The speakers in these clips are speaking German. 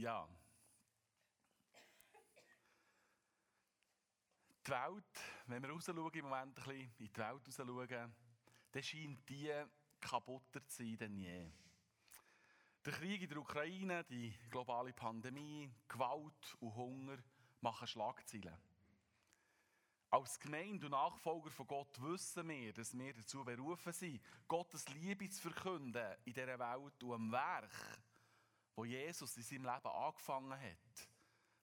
Ja. Die Welt, wenn wir rausschauen, im Moment ein bisschen in die Welt rausschauen, dann scheint die kaputter zu sein denn je. Der Krieg in der Ukraine, die globale Pandemie, Gewalt und Hunger machen Schlagzeilen. Als Gemeinde und Nachfolger von Gott wissen wir, dass wir dazu berufen sind, Gottes Liebe zu verkünden in dieser Welt und am Werk, wo Jesus in seinem Leben angefangen hat,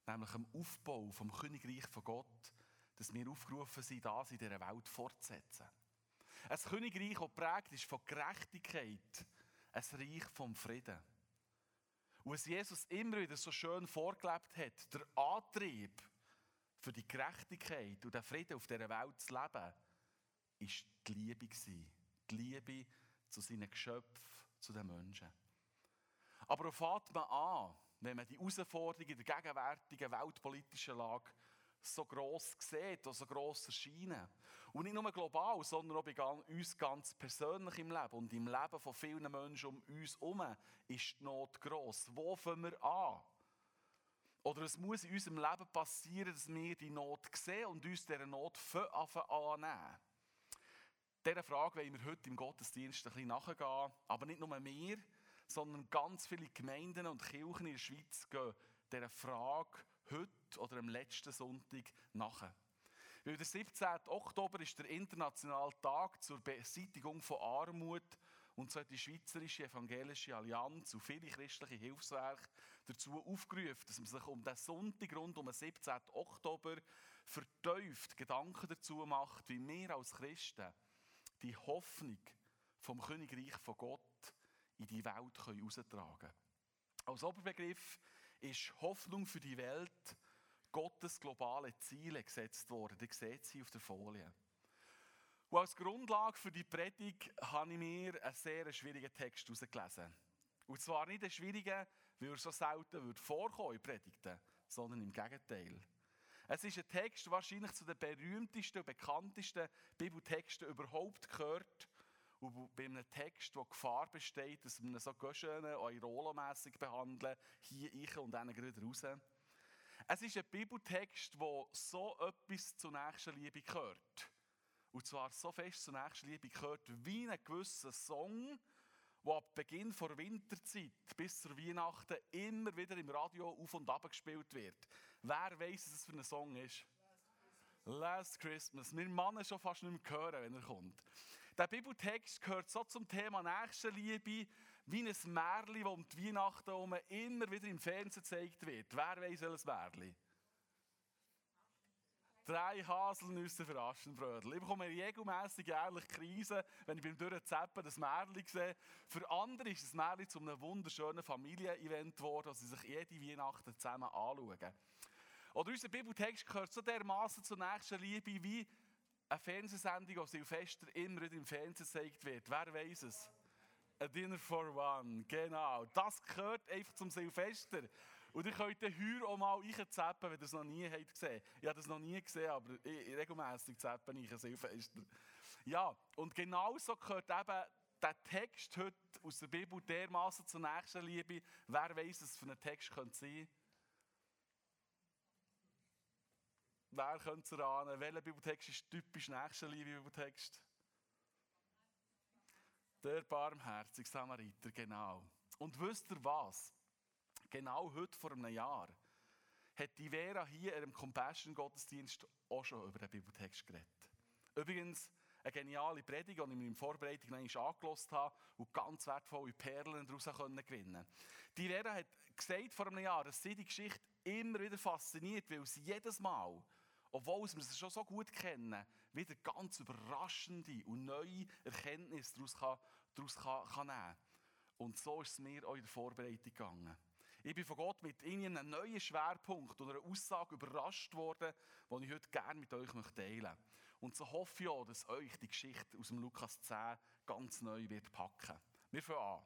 nämlich am Aufbau vom Königreich von Gott, dass wir aufgerufen sind, das in dieser Welt fortzusetzen. Ein Königreich, das geprägt ist von Gerechtigkeit, ein Reich vom Frieden. Und was Jesus immer wieder so schön vorgelebt hat, der Antrieb für die Gerechtigkeit und den Frieden auf dieser Welt zu leben, ist die Liebe. Die Liebe zu seinen Geschöpfen, zu den Menschen. Aber wo fängt man an, wenn man die Herausforderungen der gegenwärtigen weltpolitischen Lage so gross sieht, so gross erscheinen. Und nicht nur global, sondern auch bei uns ganz persönlich im Leben und im Leben von vielen Menschen um uns herum ist die Not gross. Wo fangen wir an? Oder es muss in unserem Leben passieren, dass wir die Not sehen und uns dieser Not annehmen. Dieser Frage wollen wir heute im Gottesdienst ein bisschen nachgehen. Aber nicht nur wir, sondern ganz viele Gemeinden und Kirchen in der Schweiz gehen dieser Frage heute oder am letzten Sonntag nach. Weil der 17. Oktober ist der internationale Tag zur Beseitigung von Armut und so hat die Schweizerische Evangelische Allianz und viele christliche Hilfswerke dazu aufgerufen, dass man sich um den Sonntag rund um den 17. Oktober vertieft Gedanken dazu macht, wie wir als Christen die Hoffnung vom Königreich von Gott in die Welt heraustragen können. Als Oberbegriff ist Hoffnung für die Welt Gottes globale Ziele gesetzt worden. Die seht sie auf der Folie. Und als Grundlage für die Predigt habe ich mir einen sehr schwierigen Text herausgelesen. Und zwar nicht einen schwierigen, weil er so selten wird vorkommen in Predigten, sondern im Gegenteil. Es ist ein Text, der wahrscheinlich zu den berühmtesten und bekanntesten Bibeltexten überhaupt gehört und bei einem Text, wo Gefahr besteht, dass wir ihn so schön eurolomässig behandeln, hier ich und dann gerade raus. Es ist ein Bibeltext, der so etwas zur nächsten Liebe gehört. Und zwar so fest zur nächsten Liebe gehört, wie ein gewisser Song, der ab Beginn der Winterzeit bis zur Weihnachten immer wieder im Radio auf und ab gespielt wird. Wer weiß, was es für ein Song ist? Last Christmas. Wir Männer schon fast nicht mehr hören, wenn er kommt. Der Bibeltext gehört so zum Thema Nächstenliebe wie ein Märchen, das um die Weihnachten herum immer wieder im Fernsehen gezeigt wird. Wer weiß welches Märchen? Drei Haselnüsse für Aschenbrödel. Ich bekomme regelmässig jährlich Krise, wenn ich beim Durchzappen das Märchen sehe. Für andere ist das Märchen zu einem wunderschönen Familienevent geworden, das sie sich jede Weihnachten zusammen anschauen. Oder unser Bibeltext gehört so dermaßen zur nächsten Liebe wie eine Fernsehsendung, die Silvester immer im Fernsehen gezeigt wird. Wer weiß es? A Dinner for One, genau. Das gehört einfach zum Silvester. Und ihr könnt den Heuer auch mal einzappen, wenn ihr es noch nie habt gesehen Ich habe das noch nie gesehen, aber ich, regelmässig zappen ich ein Silvester. Ja, und genauso gehört eben der Text heute aus der Bibel dermaßen zur nächsten Liebe. Wer weiß, was für ein Text könnte sein Wer könnte es erahnen? Welcher Bibeltext ist typisch Nächstenliebe-Bibeltext? Der barmherzige Samariter, genau. Und wisst ihr was? Genau heute vor einem Jahr hat die Vera hier in einem Compassion-Gottesdienst auch schon über den Bibeltext geredet. Übrigens, eine geniale Predigt, die ich mir in Vorbereitung angelassen habe und ganz wertvolle Perlen daraus gewinnen konnte. Die Vera hat gesagt vor einem Jahr, dass sie die Geschichte immer wieder fasziniert, weil sie jedes Mal obwohl wir es schon so gut kennen, wieder ganz überraschende und neue Erkenntnisse daraus, kann, daraus kann, kann nehmen. Und so ist es mir auch in der Vorbereitung gegangen. Ich bin von Gott mit Ihnen einen neuen Schwerpunkt oder einer Aussage überrascht worden, die ich heute gerne mit euch teilen möchte. Und so hoffe ich auch, dass euch die Geschichte aus dem Lukas 10 ganz neu wird packen. Wir fangen an.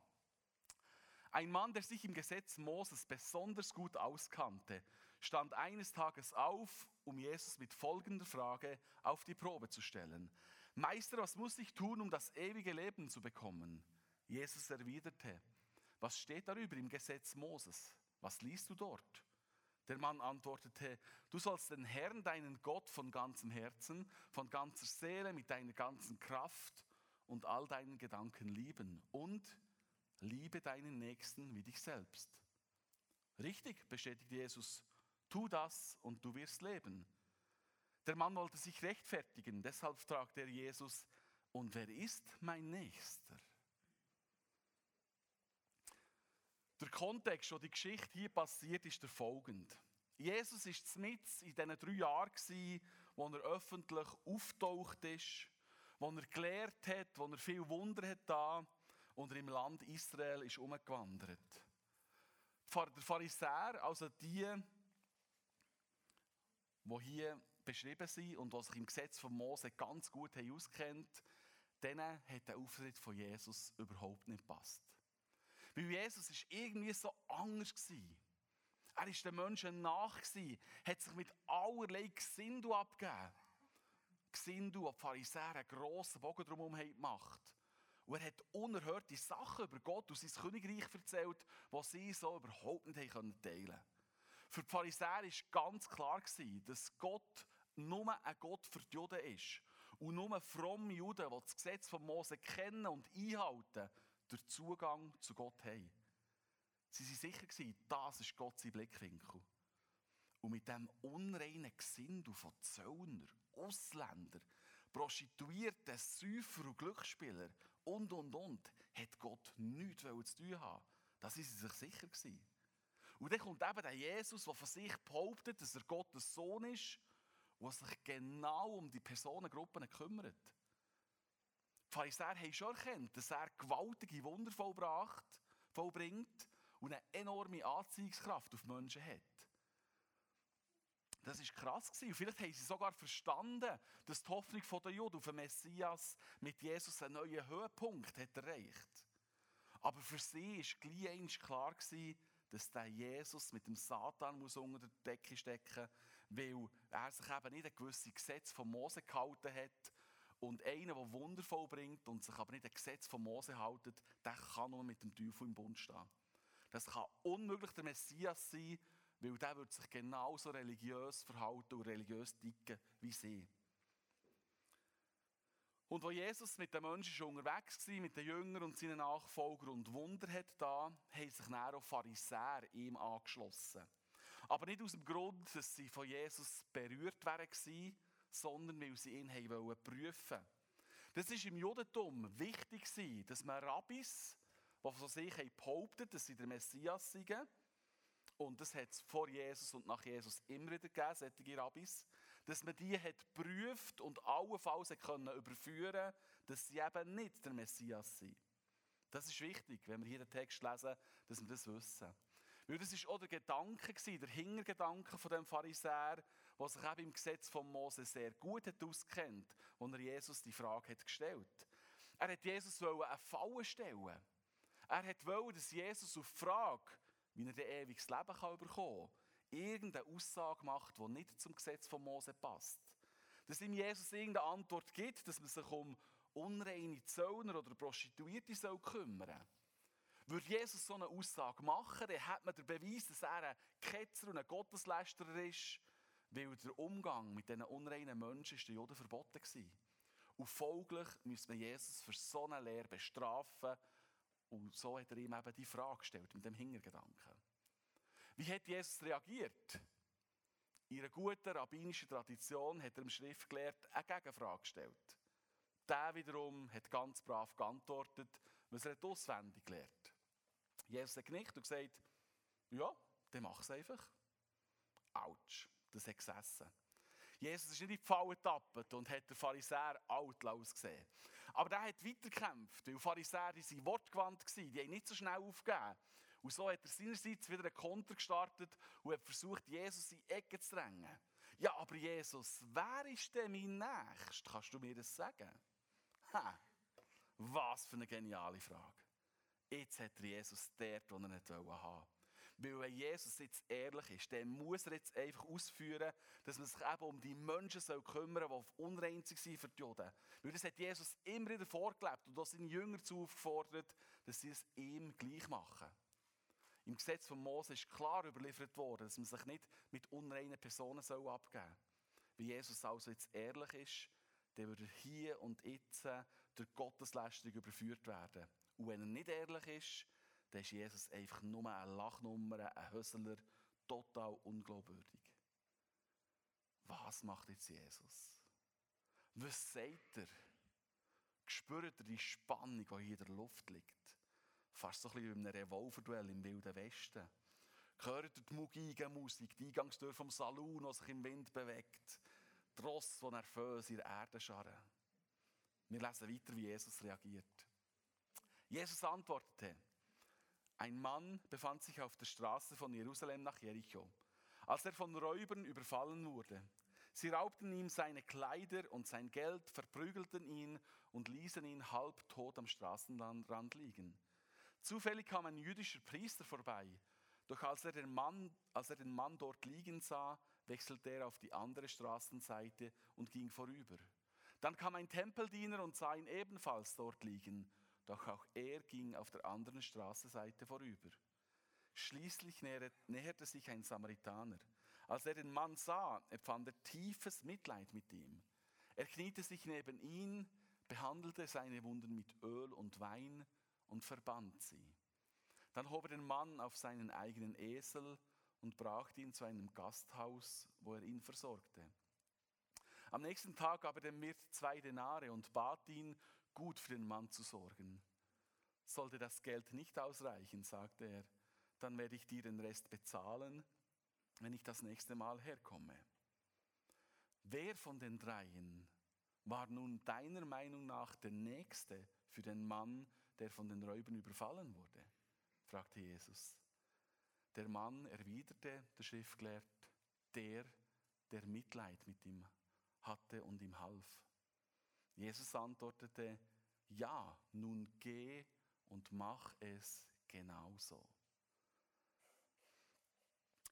Ein Mann, der sich im Gesetz Moses besonders gut auskannte, stand eines Tages auf um Jesus mit folgender Frage auf die Probe zu stellen. Meister, was muss ich tun, um das ewige Leben zu bekommen? Jesus erwiderte, was steht darüber im Gesetz Moses? Was liest du dort? Der Mann antwortete, du sollst den Herrn, deinen Gott, von ganzem Herzen, von ganzer Seele, mit deiner ganzen Kraft und all deinen Gedanken lieben und liebe deinen Nächsten wie dich selbst. Richtig, bestätigt Jesus, tu das und du wirst leben. Der Mann wollte sich rechtfertigen, deshalb fragte er Jesus, und wer ist mein Nächster? Der Kontext, wo die Geschichte hier passiert, ist der folgende. Jesus war mit in diesen drei Jahren, wo er öffentlich auftaucht ist, wo er gelehrt hat, wo er viel Wunder hat da und er im Land Israel ist umgewandert. Der Pharisäer, also die, die hier beschrieben sind und die sich im Gesetz von Mose ganz gut haben auskennt, denen hat der Auftritt von Jesus überhaupt nicht gepasst. Weil Jesus ist irgendwie so anders. Er ist den Menschen nach hat sich mit allerlei Gesindu abgegeben. Gesindu, die Pharisäer einen grossen Bogen drumherum gemacht Und er hat unerhörte Sachen über Gott und sein Königreich erzählt, die sie so überhaupt nicht teilen konnten. Für die Pharisäer war ganz klar, dass Gott nur ein Gott für die Juden ist. Und nur fromme Juden, die das Gesetz von Mose kennen und einhalten, den Zugang zu Gott haben. Sie waren sicher, das ist Gott sein Blickwinkel. Und mit dem unreinen Gesindel von Zöllner, Ausländer, Prostituierten, Säufer und Glücksspieler und, und, und, hat Gott nichts zu tun haben. Das waren sie sich sicher. Gewesen. Und dann kommt eben der Jesus, der von sich behauptet, dass er Gottes Sohn ist, der sich genau um die Personengruppen kümmert. Die Pharisäer haben schon erkannt, dass er gewaltige Wunder vollbracht, vollbringt und eine enorme Anziehungskraft auf Menschen hat. Das war krass. Und vielleicht haben sie sogar verstanden, dass die Hoffnung der Juden auf den Messias mit Jesus einen neuen Höhepunkt hat erreicht Aber für sie war gleich klar, dass der Jesus mit dem Satan muss unter der Decke stecken muss, weil er sich eben nicht an gewisse Gesetze von Mose gehalten hat und einer, der Wunder vollbringt und sich aber nicht ein Gesetz von Mose haltet, der kann nur mit dem Teufel im Bund stehen. Das kann unmöglich der Messias sein, weil der wird sich genauso religiös verhalten und religiös dicken wie sie. Und wo Jesus mit den Menschen unterwegs war, mit den Jüngern und seinen Nachfolgern und Wunder hat da, haben sich dann auch Pharisäer ihm angeschlossen. Aber nicht aus dem Grund, dass sie von Jesus berührt waren, sondern weil sie ihn haben prüfen Das ist im Judentum wichtig dass man Rabbis, die von sich behauptet, dass sie der Messias sind, und das hat es vor Jesus und nach Jesus immer wieder gegeben, solche Rabbis, dass man die hat geprüft und allenfalls können überführen dass sie eben nicht der Messias sind. Das ist wichtig, wenn wir hier den Text lesen, dass wir das wissen. Weil das war auch der Gedanke, der Hintergedanke von dem Pharisäer, der sich eben im Gesetz von Mose sehr gut hat auskennt, wo er Jesus die Frage hat gestellt. Er hat Jesus eine Falle stellen. Er wollte, dass Jesus auf die Frage, wie er ein ewiges Leben bekommen kann, irgendeine Aussage macht, die nicht zum Gesetz von Mose passt. Dass ihm Jesus irgendeine Antwort gibt, dass man sich um unreine Zöllner oder Prostituierte soll kümmern soll. Würde Jesus so eine Aussage machen, dann hat man den Beweis, dass er ein Ketzer und ein Gotteslästerer ist, weil der Umgang mit diesen unreinen Menschen ist den Juden verboten war. Und folglich müsste man Jesus für so eine Lehre bestrafen. Und so hat er ihm eben die Frage gestellt, mit dem Hintergedanken. Wie hat Jesus reagiert? In einer guten rabbinischen Tradition hat er im Schriftgelehrten eine Gegenfrage gestellt. Der wiederum hat ganz brav geantwortet, was er auswendig gelernt. Jesus hat genickt und gesagt, ja, dann mach es einfach. Autsch das hat gesessen. Jesus ist nicht in die Falle getappt und hat den Pharisäer alt ausgesehen. Aber der hat weitergekämpft, weil Pharisäer die sind wortgewandt waren, die haben nicht so schnell aufgegeben. Und so hat er seinerseits wieder einen Konter gestartet und hat versucht, Jesus in die Ecke zu drängen. Ja, aber Jesus, wer ist denn mein Nächster? Kannst du mir das sagen? Ha, was für eine geniale Frage. Jetzt hat er Jesus dort, wo er nicht haben wollte. Weil wenn Jesus jetzt ehrlich ist, dann muss er jetzt einfach ausführen, dass man sich eben um die Menschen soll kümmern soll, die unrein waren für die Juden. Weil das hat Jesus immer wieder vorgelebt und auch seine Jünger zu aufgefordert, dass sie es ihm gleich machen. Im Gesetz von Mose ist klar überliefert worden, dass man sich nicht mit unreinen Personen soll abgeben soll. Wie Jesus also jetzt ehrlich ist, dann würde er hier und jetzt durch Gotteslästerung überführt werden. Und wenn er nicht ehrlich ist, dann ist Jesus einfach nur eine Lachnummer, ein Hösler, total unglaubwürdig. Was macht jetzt Jesus? Was sagt er? Spürt ihr die Spannung, die hier in der Luft liegt? Fast so ein bisschen wie in einem Revolverduell im Wilden Westen. Hört die Mugigen-Musik, die Eingangstür vom Saloon, die sich im Wind bewegt, die Ross, die nervös in der Erde scharren. Wir lesen weiter, wie Jesus reagiert. Jesus antwortete, ein Mann befand sich auf der Straße von Jerusalem nach Jericho, als er von Räubern überfallen wurde. Sie raubten ihm seine Kleider und sein Geld, verprügelten ihn und ließen ihn halbtot am Straßenrand liegen. Zufällig kam ein jüdischer Priester vorbei, doch als er, den Mann, als er den Mann dort liegen sah, wechselte er auf die andere Straßenseite und ging vorüber. Dann kam ein Tempeldiener und sah ihn ebenfalls dort liegen, doch auch er ging auf der anderen Straßenseite vorüber. Schließlich näherte sich ein Samaritaner. Als er den Mann sah, empfand er tiefes Mitleid mit ihm. Er kniete sich neben ihn, behandelte seine Wunden mit Öl und Wein und verband sie. Dann hob er den Mann auf seinen eigenen Esel und brachte ihn zu einem Gasthaus, wo er ihn versorgte. Am nächsten Tag gab er dem Wirt zwei Denare und bat ihn, gut für den Mann zu sorgen. Sollte das Geld nicht ausreichen, sagte er, dann werde ich dir den Rest bezahlen, wenn ich das nächste Mal herkomme. Wer von den dreien war nun deiner Meinung nach der Nächste für den Mann, der von den Räubern überfallen wurde? fragte Jesus. Der Mann erwiderte, der Schriftgelehrte, der, der Mitleid mit ihm hatte und ihm half. Jesus antwortete, ja, nun geh und mach es genauso.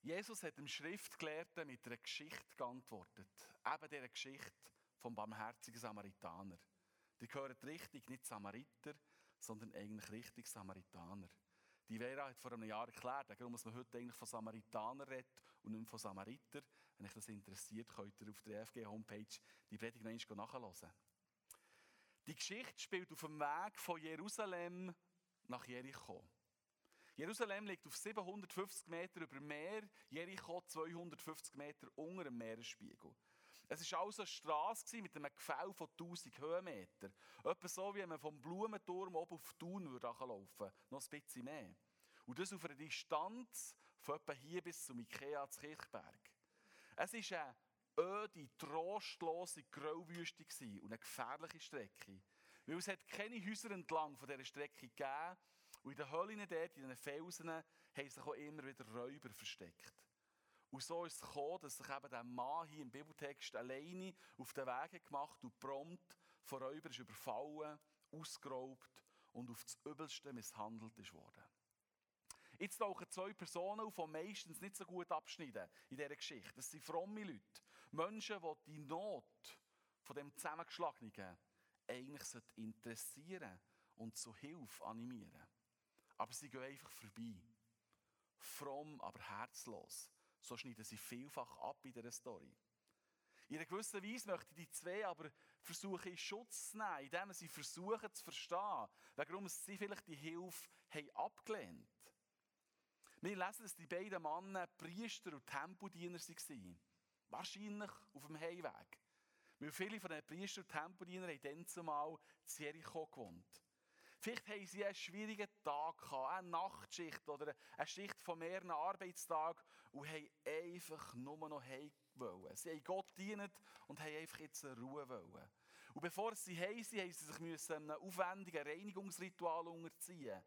Jesus hat dem Schriftgelehrten mit einer Geschichte geantwortet. Eben dieser Geschichte vom barmherzigen Samaritaner. Die gehören richtig, nicht Samariter, sondern eigentlich richtig Samaritaner. Die Vera hat vor einem Jahr erklärt, warum man heute eigentlich von Samaritanern redet und nicht von Samariter. Wenn euch das interessiert, könnt ihr auf der FG-Homepage die Predigt noch nachhören. Die Geschichte spielt auf dem Weg von Jerusalem nach Jericho. Jerusalem liegt auf 750 Meter über Meer, Jericho 250 Meter unter dem Meeresspiegel. Es war also eine Straße mit einem Gefäll von 1000 Höhenmetern. Etwa so, wie wenn man vom Blumenturm oben auf Thun laufen würde. Noch ein bisschen mehr. Und das auf einer Distanz von etwa hier bis zum Ikea zu Kirchberg. Es war eine öde, trostlose Grauwüste und eine gefährliche Strecke. Weil es hat keine Häuser entlang von dieser Strecke gegeben. Und in den Höhlen dort, in den Felsen, haben sich auch immer wieder Räuber versteckt. Und so ist es gekommen, dass sich eben der Mann hier im Bibeltext alleine auf den Weg gemacht und prompt von Räubern ist überfallen, ausgeraubt und auf das Übelste misshandelt ist worden. Jetzt tauchen zwei Personen auf, die meistens nicht so gut abschneiden in dieser Geschichte. Das sind fromme Leute. Menschen, die die Not von dem Zusammengeschlagenen eigentlich interessieren und zu Hilfe animieren. Aber sie gehen einfach vorbei. Fromm, aber herzlos. So schneiden sie vielfach ab in dieser Story. In einer gewissen Weise möchten die zwei aber versuchen, in Schutz zu nehmen, indem sie versuchen zu verstehen, warum sie vielleicht die Hilfe haben abgelehnt Wir lesen, dass die beiden Männer Priester und Tempodiener waren. Wahrscheinlich auf dem Heimweg. Weil viele von den Priester und Tempodienern haben dann zumal in Jericho gewohnt. Vielleicht haben sie einen schwierigen Tag gehabt, eine Nachtschicht oder eine Schicht von mehreren Arbeitstagen und haben einfach nur noch heim wollen. Sie haben Gott dienen und haben einfach jetzt Ruhe wollen. Und bevor sie heim sind, haben sie sich einem aufwendigen Reinigungsritual unterziehen.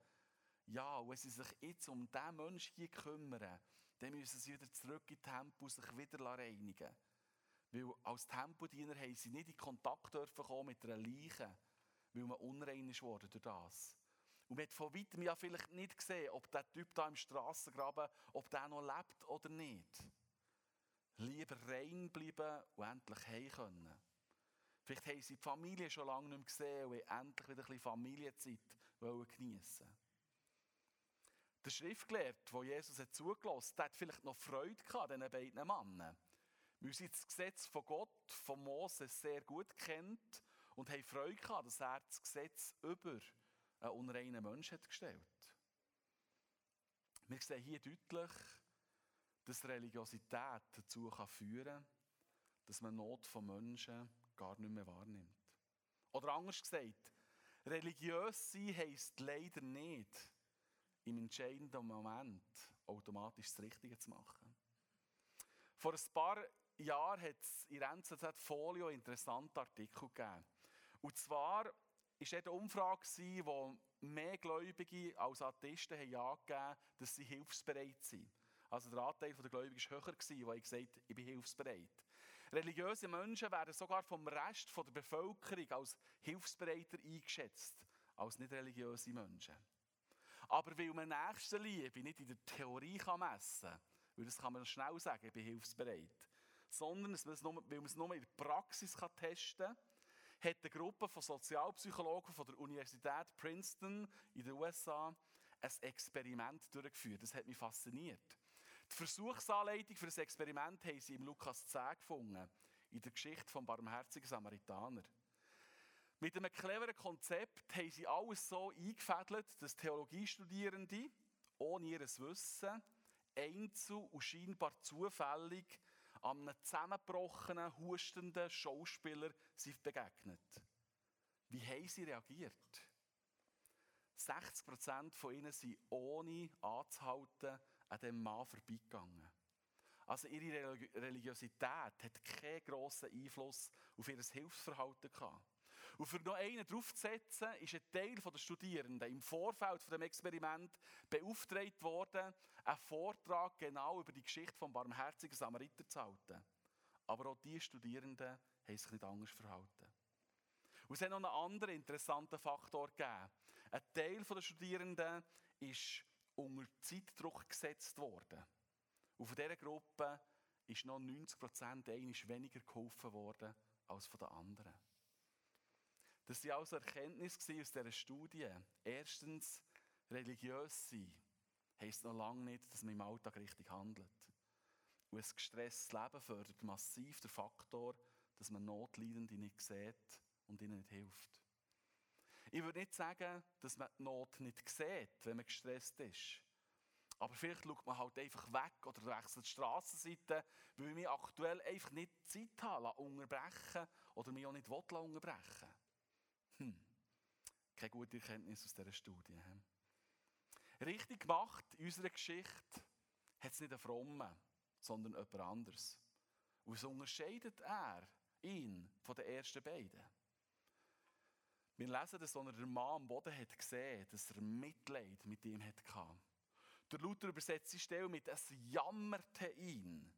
Ja, und wenn sie sich jetzt um diesen Menschen hier kümmern, dann müssen sie wieder zurück in Tempel sich wieder reinigen. Weil als Tempodiener haben sie nicht in Kontakt dürfen kommen mit einer Leiche, weil man unrein ist worden durch das. Und man hat von weitem ja vielleicht nicht gesehen, ob der Typ da im Strassengraben, ob der noch lebt oder nicht. Lieber rein bleiben und endlich heim können. Vielleicht haben sie die Familie schon lange nicht mehr gesehen und endlich wieder ein bisschen Familienzeit geniessen Der Schriftgelehrte, der Jesus hat zugelassen hat, hat vielleicht noch Freude gehabt, diesen beiden Männern. Weil sie das Gesetz von Gott, von Moses, sehr gut kennt und haben Freude gehabt, dass er das Gesetz über einen unreinen Menschen hat gestellt. Wir sehen hier deutlich, dass Religiosität dazu führen kann, dass man Not von Menschen gar nicht mehr wahrnimmt. Oder anders gesagt, religiös sein heisst leider nicht, im entscheidenden Moment automatisch das Richtige zu machen. Vor ein paar Jahren hat es in der NZZ Folio einen interessanten Artikel gegeben. Und zwar war eine Umfrage, wo mehr Gläubige als Atheisten haben angegeben dass sie hilfsbereit sind. Also der Anteil der Gläubigen war höher, die gesagt haben, ich bin hilfsbereit. Religiöse Menschen werden sogar vom Rest der Bevölkerung als hilfsbereiter eingeschätzt als nicht religiöse Menschen. Aber weil man Nächstenliebe nicht in der Theorie messen kann, weil das kann man schnell sagen, ich bin hilfsbereit, sondern weil man es nur in der Praxis testen kann, hat eine Gruppe von Sozialpsychologen von der Universität Princeton in den USA ein Experiment durchgeführt. Das hat mich fasziniert. Die Versuchsanleitung für das Experiment haben sie im Lukas 10 gefunden, in der Geschichte vom barmherzigen Samaritaner. Mit einem cleveren Konzept haben sie alles so eingefädelt, dass Theologiestudierende ohne ihr Wissen einzeln und scheinbar zufällig einem zusammengebrochenen, hustenden Schauspieler sind begegnet. Wie haben sie reagiert? 60% von ihnen sind ohne anzuhalten an dem Mann vorbeigegangen. Also ihre Religiosität hat keinen grossen Einfluss auf ihr Hilfsverhalten gehabt. Und für noch einen draufzusetzen, ist ein Teil der Studierenden im Vorfeld von dem Experiment beauftragt worden, einen Vortrag genau über die Geschichte vom barmherzigen Samariter zu halten. Aber auch diese Studierenden haben sich nicht anders verhalten. Und es hat noch einen anderen interessanten Faktor gegeben. Ein Teil der Studierenden ist unter Zeitdruck gesetzt worden. Und von dieser Gruppe ist noch 90 Prozent weniger geholfen worden als von den anderen. Das waren also Erkenntnisse aus dieser Studie. Erstens, religiös sein heisst noch lange nicht, dass man im Alltag richtig handelt. Und ein gestresstes Leben fördert massiv den Faktor, dass man Notleidende nicht sieht und ihnen nicht hilft. Ich würde nicht sagen, dass man die Not nicht sieht, wenn man gestresst ist. Aber vielleicht schaut man halt einfach weg oder wechselt die Strassenseite, weil ich aktuell einfach nicht Zeit habe, unterbrechen oder mich auch nicht unterbrechen Hm, keine gute Erkenntnis aus dieser Studie. Richtig gemacht in unserer Geschichte hat es nicht einen Frommen, sondern jemand anderes. Und so unterscheidet er ihn von den ersten beiden. Wir lesen, dass er den Mann am Boden hat gesehen, dass er Mitleid mit ihm hatte. Der Luther übersetzt die Stelle mit «Es jammerte ihn».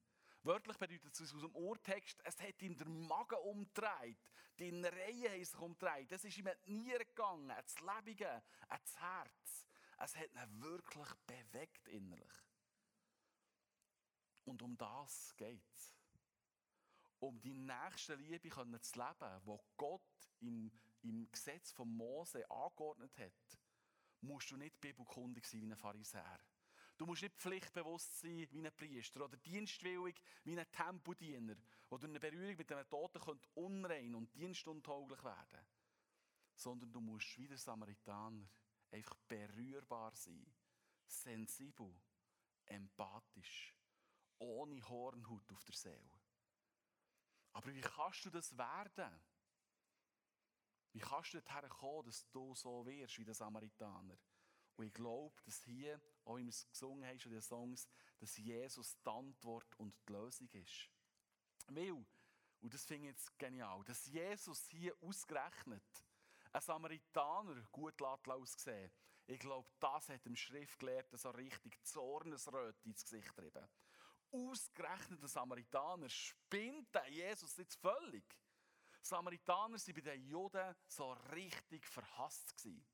Wörtlich bedeutet es aus dem Urtext, es hat ihm der Magen umgedreht, die Reihen haben sich umgedreht, es ist ihm an die Nieren gegangen, ans Lebige, ans Herz. Es hat ihn wirklich bewegt innerlich. Und um das geht es. Um die nächste Liebe zu leben, wo Gott im im Gesetz von Mose angeordnet hat, musst du nicht bibelkundig sein wie ein Pharisäer. Du musst nicht pflichtbewusst sein wie ein Priester oder dienstwillig wie ein Tempodiener, der durch eine Berührung mit einem Toten könnte unrein und dienstuntauglich werden Sondern du musst wie der Samaritaner einfach berührbar sein, sensibel, empathisch, ohne Hornhaut auf der Seele. Aber wie kannst du das werden? Wie kannst du dorthin kommen, dass du so wirst wie der Samaritaner? Und ich glaube, dass hier, auch es gesungen haben, in den Songs, dass Jesus die Antwort und die Lösung ist. Weil, und das finde ich jetzt genial, dass Jesus hier ausgerechnet einen Samaritaner gut aussehen Ich glaube, das hat dem Schriftgelehrten so richtig Zornesröte ins Gesicht getrieben. Ausgerechnet der Samaritaner spinnt Jesus jetzt völlig. Samaritaner waren bei den Juden so richtig verhasst. Gewesen.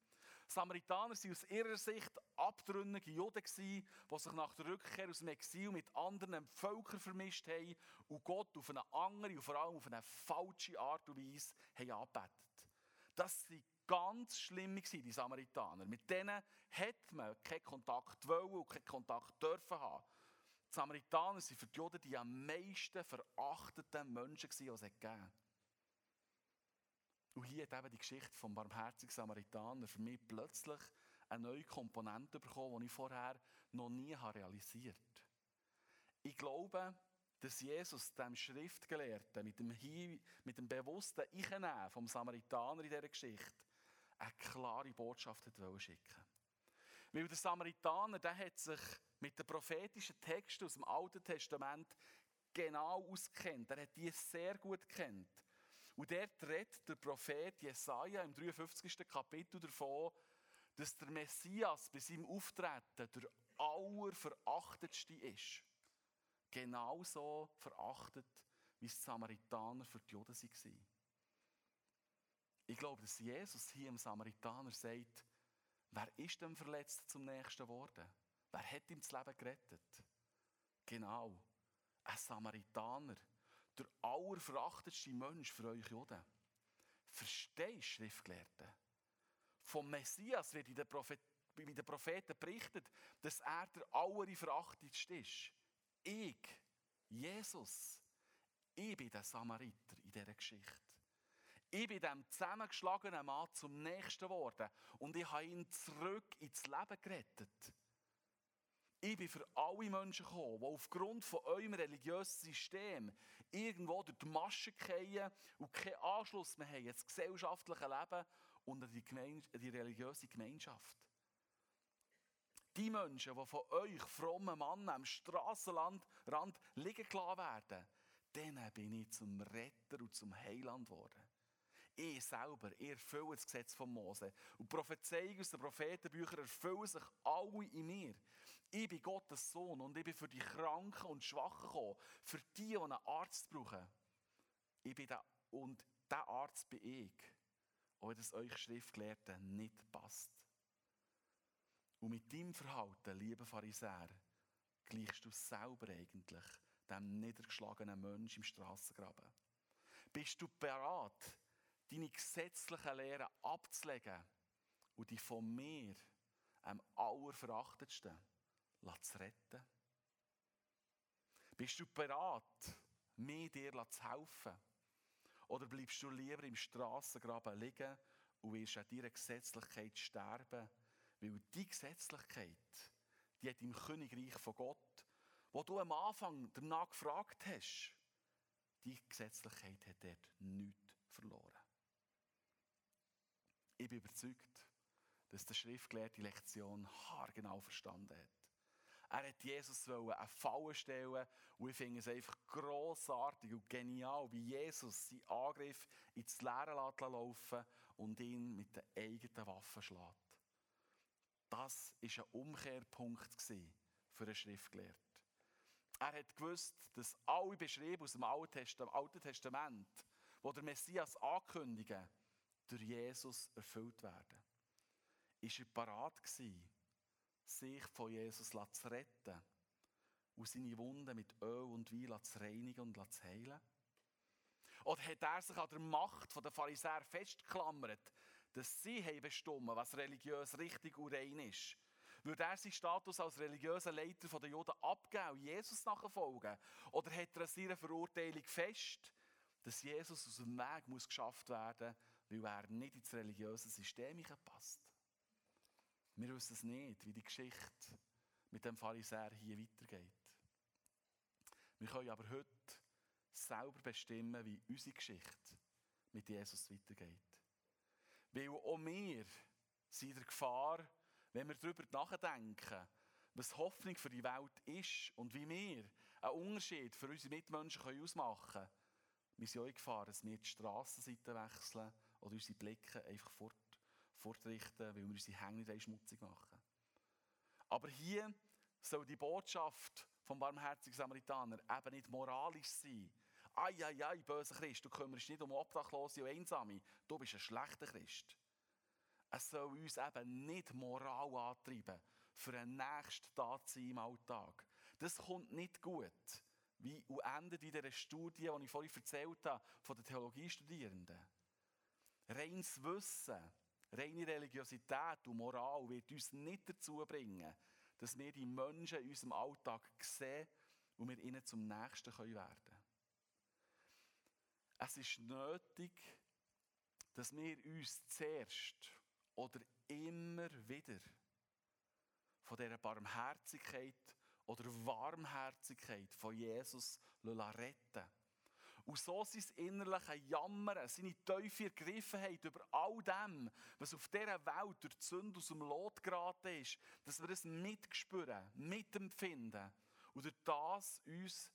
Samaritaner waren aus ihrer Sicht abtrünnige Juden, die sich nach der Rückkehr aus dem Exil mit anderen Völkern vermischt haben und Gott auf eine andere und vor allem auf eine falsche Art und Weise haben. Das waren ganz schlimm, die Samaritaner. Mit denen hat man keinen Kontakt wollen und keinen Kontakt dürfen haben. Die Samaritaner waren für die Juden die am meisten verachteten Menschen, die es gegeben Und hier hat eben die Geschichte vom barmherzigen Samaritaner für mich plötzlich eine neue Komponente bekommen, die ich vorher noch nie realisiert habe. Ich glaube, dass Jesus dem Schriftgelehrten mit dem, mit dem bewussten Einnehmen vom Samaritaner in dieser Geschichte eine klare Botschaft schicken Weil der Samaritaner, der hat sich mit den prophetischen Texten aus dem Alten Testament genau auskennt. Er hat die sehr gut kennt. Und dort redet der Prophet Jesaja im 53. Kapitel davon, dass der Messias bei seinem Auftreten der allerverachtetste ist genauso verachtet, wie es die Samaritaner für die Juden waren. Ich glaube, dass Jesus hier im Samaritaner sagt, wer ist denn verletzt zum Nächsten geworden? Wer hat ihm das Leben gerettet? Genau, ein Samaritaner, der allerverachtetste Mensch für euch Juden. Verstehst, Schriftgelehrte? Vom Messias wird in den, Prophet in den Propheten berichtet, dass er der allerverachtetste ist. Ich, Jesus, ich bin der Samariter in dieser Geschichte. Ich bin dem zusammengeschlagenen Mann zum Nächsten geworden und ich habe ihn zurück ins Leben gerettet. Ich bin für alle Menschen gekommen, die aufgrund von eurem religiösen System irgendwo durch die Masche fallen und keinen Anschluss mehr haben ins gesellschaftliche Leben und an die, Gemein die religiöse Gemeinschaft. Die Menschen, die von euch frommen Mann am Strassenrand liegen gelassen werden, denen bin ich zum Retter und zum Heiland geworden. Ich selber, ich erfülle das Gesetz von Mose. Und die Prophezeiungen aus den Prophetenbüchern erfüllen sich alle in mir. Ich bin Gottes Sohn und ich bin für die Kranken und Schwachen gekommen. Für die, die einen Arzt brauchen. Ich bin der, und der Arzt bin ich. Auch wenn das euch Schriftgelehrten nicht passt. Und mit deinem Verhalten, lieber Pharisäer, gleichst du selber eigentlich dem niedergeschlagenen Menschen im Strassengraben. Bist du bereit, deine gesetzlichen Lehren abzulegen und dich von mir, am allerverachtetsten, zu retten? Bist du bereit, mir dir zu helfen? Oder bleibst du lieber im Strassengraben liegen und wirst an deiner Gesetzlichkeit sterben, weil die Gesetzlichkeit, die hat im Königreich von Gott, wo du am Anfang danach gefragt hast, die Gesetzlichkeit hat dort nichts verloren. Ich bin überzeugt, dass der Schriftgelehrte die Lektion haargenau verstanden hat. Er hat Jesus eine Falle stellen und ich finde es einfach grossartig und genial, wie Jesus seinen Angriff ins Leere laufen und ihn mit den eigenen Waffen schlägt. Das war ein Umkehrpunkt für einen Schriftgelehrten. Er hat gewusst, dass alle Beschreibungen aus dem Alten Testament, wo der Messias ankündigen, durch Jesus erfüllt werden. Ist er parat gewesen, sich von Jesus zu retten und seine Wunden mit Öl und Wein zu reinigen und zu heilen? Oder hat er sich an der Macht der Pharisäer festgeklammert, dass sie bestimmen, was religiös richtig und rein ist. Würde er seinen Status als religiöser Leiter der Juden abgeben und Jesus nachfolgen? Oder hat er an seiner Verurteilung fest, dass Jesus aus dem Weg geschafft werden muss, weil er nicht ins religiöse System passt? Wir wissen es nicht, wie die Geschichte mit dem Pharisäer hier weitergeht. Wir können aber heute selber bestimmen, wie unsere Geschichte mit Jesus weitergeht. Weil auch wir sind in der Gefahr, wenn wir darüber nachdenken, was Hoffnung für die Welt ist und wie wir einen Unterschied für unsere Mitmenschen ausmachen können. Wir sind auch in Gefahr, dass wir die Strassenseite wechseln oder unsere Blicke einfach fort, fortrichten, weil wir unsere Hänge nicht schmutzig machen. Aber hier soll die Botschaft vom barmherzigen Samaritaner eben nicht moralisch sein, ai, ai, ai, böser Christ, du kümmerst nicht um Obdachlose und Einsame, du bist ein schlechter Christ. Es soll uns eben nicht Moral antreiben, für einen nächsten sein im Alltag. Das kommt nicht gut. Wie endet in dieser Studie, die ich vorhin erzählt habe, von den Theologiestudierenden. Reines Wissen Reine Religiosität und Moral wird uns nicht dazu bringen, dass wir die Menschen in unserem Alltag sehen und wir ihnen zum Nächsten werden können. Es ist nötig, dass wir uns zuerst oder immer wieder von dieser Barmherzigkeit oder Warmherzigkeit von Jesus retten und so sein innerliche Jammern, seine tiefe Ergriffenheit über all dem, was auf dieser Welt durch die Sünde aus dem Lot geraten ist, dass wir es mitspüren, mitempfinden und durch das uns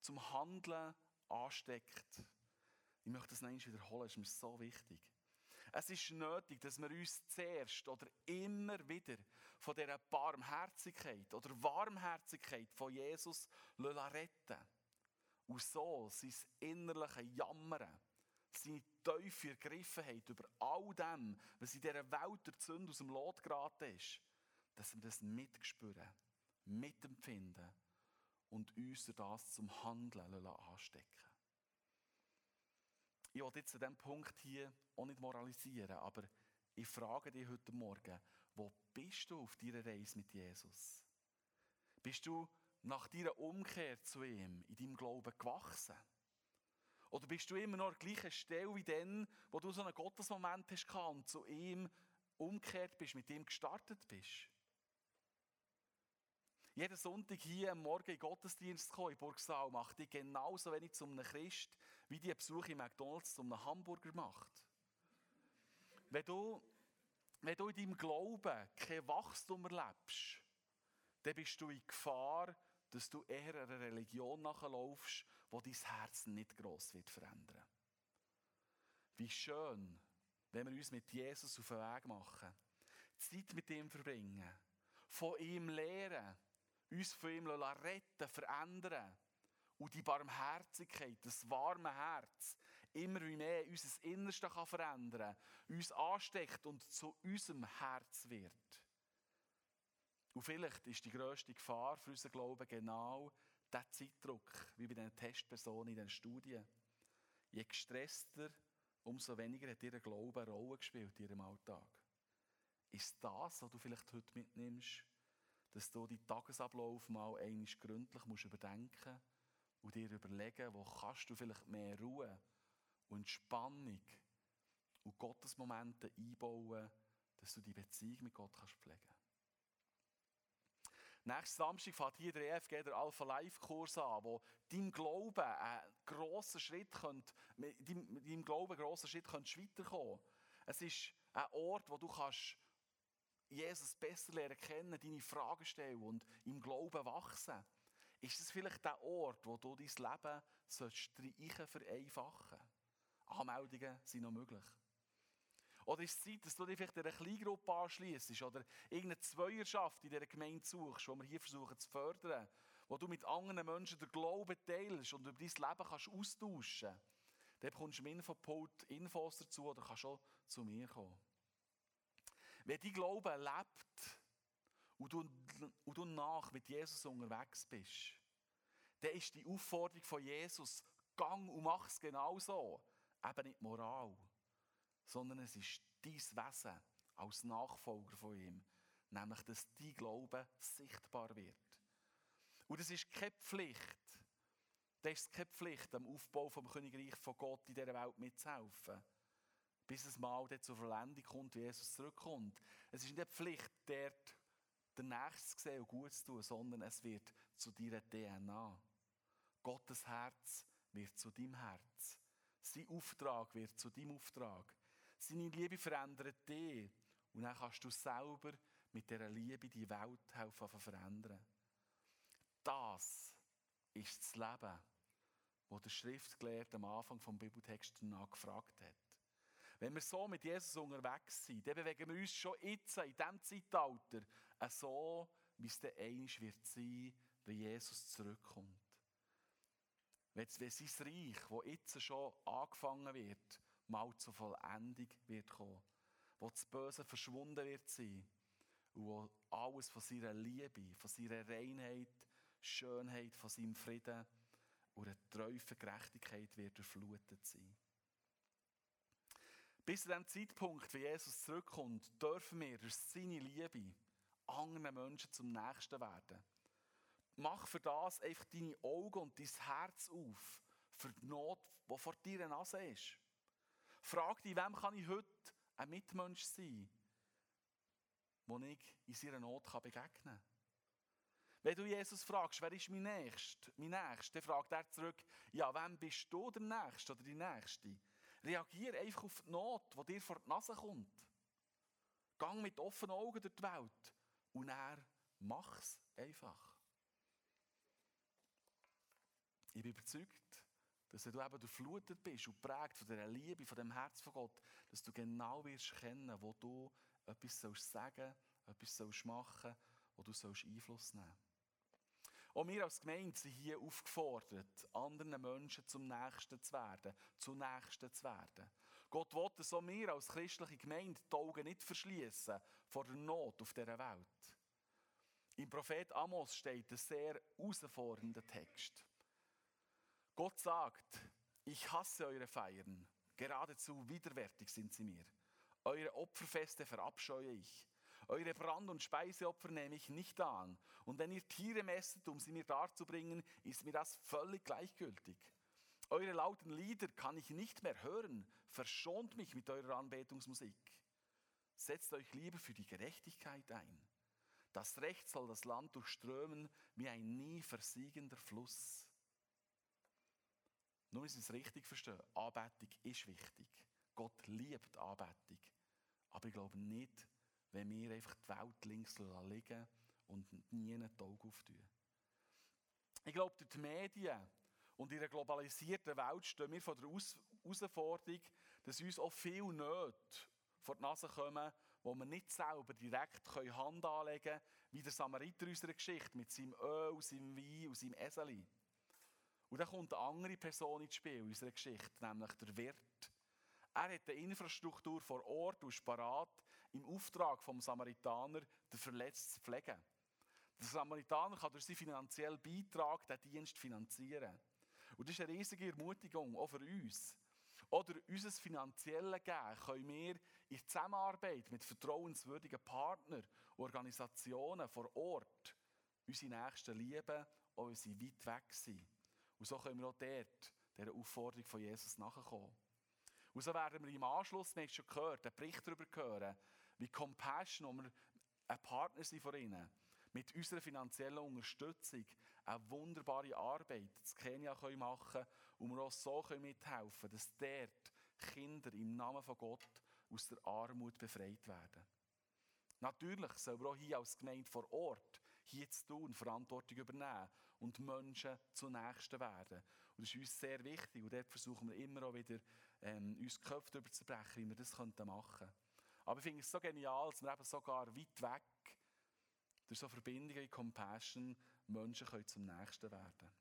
zum Handeln ansteckt. Ich möchte das noch einmal wiederholen, ist mir so wichtig. Es ist nötig, dass wir uns zuerst oder immer wieder von dieser Barmherzigkeit oder Warmherzigkeit von Jesus retten und so sein innerliche Jammern, seine tiefe Ergriffenheit über all dem, was in dieser Welt der Sünde aus dem Lot geraten ist, dass wir das mitspüren, mitempfinden und uns das zum Handeln anstecken Ich will jetzt an diesem Punkt hier auch nicht moralisieren, aber ich frage dich heute Morgen, wo bist du auf deiner Reise mit Jesus? Bist du nach deiner Umkehr zu ihm in deinem Glauben gewachsen? Oder bist du immer noch an der gleichen Stelle wie dann, wo du so einen Gottesmoment hast und zu ihm umgekehrt bist, mit ihm gestartet bist? Jeden Sonntag hier am Morgen in Gottesdienst kommen, in Burgsaal, macht dich genauso wenig zu einem Christ, wie die Besuch in McDonalds zu einem Hamburger macht. Wenn du, wenn du in deinem Glauben kein Wachstum erlebst, dann bist du in Gefahr, dass du eher einer Religion nachlaufst, wo dein Herz nicht gross wird verändern. Wie schön, wenn wir uns mit Jesus auf den Weg machen, Zeit mit ihm verbringen, von ihm lernen, uns von ihm retten, verändern und die Barmherzigkeit, das warme Herz, immer wie mehr unser Innerste kann verändern, uns ansteckt und zu unserem Herz wird. Und vielleicht ist die grösste Gefahr für unseren Glauben genau der Zeitdruck, wie bei den Testpersonen in den Studien. Je gestresster, umso weniger hat ihr Glaube eine Rolle gespielt in ihrem Alltag. Ist das, was du vielleicht heute mitnimmst, dass du deinen Tagesablauf mal einmal gründlich musst überdenken und dir überlegen, wo kannst du vielleicht mehr Ruhe und Entspannung und Gottesmomente einbauen, dass du die Beziehung mit Gott kannst pflegen. Nächsten Samstag fährt hier der EFG der Alpha Life Kurs an, wo deinem Glauben einen grossen Schritt könnt, mit deinem Glauben einen grossen Schritt könnt weiterkommen. Es ist ein Ort, wo du kannst Jesus besser lernen kennen, deine Fragen stellen und im Glauben wachsen. Ist es vielleicht der Ort, wo du dein Leben sollst vereinfachen Anmeldungen sind noch möglich. Oder ist es Zeit, dass du dich vielleicht einer Kleingruppe anschließt oder irgendeine Zweierschaft in dieser Gemeinde suchst, die wir hier versuchen zu fördern, wo du mit anderen Menschen den Glauben teilst und über dein Leben kannst austauschen kannst. Dann bekommst du im Infopult Infos dazu oder kannst auch zu mir kommen. Wenn dein Glaube lebt und du, und du nach mit Jesus unterwegs bist, dann ist die Aufforderung von Jesus, gang und mach es genauso, eben nicht Moral sondern es ist dein Wesen als Nachfolger von ihm. Nämlich, dass dein Glaube sichtbar wird. Und es ist keine Pflicht, das ist keine Pflicht, am Aufbau vom Königreich von Gott in dieser Welt mitzuhelfen. Bis es mal zur Verlendung kommt, wie Jesus zurückkommt. Es ist nicht eine Pflicht, dort den Nächsten zu sehen und gut zu tun, sondern es wird zu deiner DNA. Gottes Herz wird zu deinem Herz. Sein Auftrag wird zu deinem Auftrag. Seine Liebe verändert dich. Und dann kannst du selber mit dieser Liebe die Welt helfen verändern. Das ist das Leben, das der Schriftgelehrte am Anfang vom Bibeltext danach gefragt hat. Wenn wir so mit Jesus unterwegs sind, dann bewegen wir uns schon jetzt, in diesem Zeitalter, so, wie es dann einmal wird sein, wenn Jesus zurückkommt. Wenn sein Reich, das jetzt schon angefangen wird, mal zur Vollendung wird kommen. Wo das Böse verschwunden wird sein. Und wo alles von seiner Liebe, von seiner Reinheit, Schönheit, von seinem Frieden und einer tiefen Gerechtigkeit wird erflutet sein. Bis zu dem Zeitpunkt, wie Jesus zurückkommt, dürfen wir durch seine Liebe anderen Menschen zum Nächsten werden. Mach für das einfach deine Augen und dein Herz auf, für die Not, die vor deiner Nase ist. Frag dich, wem kann ich heute ein Mitmensch sein, wo ich in seiner Not begegnen kann. Wenn du Jesus fragst, wer ist mein Nächster, mein Nächster, dann fragt er zurück, ja, wem bist du der Nächste oder die Nächste? Reagier einfach auf die Not, die dir vor die Nase kommt. Gang mit offenen Augen durch die Welt und er mach's einfach. Ich bin überzeugt, dass du eben durchflutet bist und prägt von dieser Liebe, von dem Herz von Gott, dass du genau wirst kennen, wo du etwas sollst sagen, etwas sollst machen, wo du sollst Einfluss nehmen. Auch wir als Gemeinde sind hier aufgefordert, anderen Menschen zum Nächsten zu werden, zu Nächsten zu werden. Gott will, dass auch wir als christliche Gemeinde die Augen nicht verschließen vor der Not auf dieser Welt. Im Prophet Amos steht ein sehr herausfordernder Text. Gott sagt, ich hasse eure Feiern, geradezu widerwärtig sind sie mir. Eure Opferfeste verabscheue ich. Eure Brand- und Speiseopfer nehme ich nicht an. Und wenn ihr Tiere messet, um sie mir darzubringen, ist mir das völlig gleichgültig. Eure lauten Lieder kann ich nicht mehr hören. Verschont mich mit eurer Anbetungsmusik. Setzt euch lieber für die Gerechtigkeit ein. Das Recht soll das Land durchströmen wie ein nie versiegender Fluss. Nur müssen wir es richtig verstehen. Anbetung ist wichtig. Gott liebt Anbetung. Aber ich glaube nicht, wenn wir einfach die Welt links liegen und nie die Augen auftun. Ich glaube, durch die Medien und in einer globalisierten Welt stehen wir vor der Herausforderung, dass uns auch viel Nöte vor die Nase kommen, wo wir nicht selber direkt Hand anlegen können, wie der Samariter unserer Geschichte mit seinem Öl, seinem Wein und seinem Eseli. Und dann kommt eine andere Person ins Spiel in unserer Geschichte, nämlich der Wirt. Er hat eine Infrastruktur vor Ort und ist parat, im Auftrag vom Samaritaner den Verletzten zu pflegen. Der Samaritaner kann durch seinen finanziellen Beitrag den Dienst finanzieren. Und das ist eine riesige Ermutigung, auch für uns. Oder unser finanzielles Geben können wir in Zusammenarbeit mit vertrauenswürdigen Partnern, Organisationen vor Ort unsere Nächsten lieben, auch wenn sie weit weg sind. Und so können wir auch dort dieser Aufforderung von Jesus nachkommen. Und so werden wir im Anschluss, wir haben schon gehört, einen Bericht darüber hören, wie Compassion, wo wir ein Partner sind von ihnen, mit unserer finanziellen Unterstützung eine wunderbare Arbeit in Kenia machen können und wir auch so mithelfen können, dass dort Kinder im Namen von Gott aus der Armut befreit werden. Natürlich sollen wir auch hier als Gemeinde vor Ort hier zu tun, Verantwortung übernehmen und Menschen zu Nächsten werden. Und das ist uns sehr wichtig und dort versuchen wir immer auch wieder, ähm, uns die Köpfe darüber zu brechen, wie wir das machen könnten. Aber ich finde es so genial, dass wir eben sogar weit weg durch so Verbindungen wie Compassion Menschen können zum Nächsten werden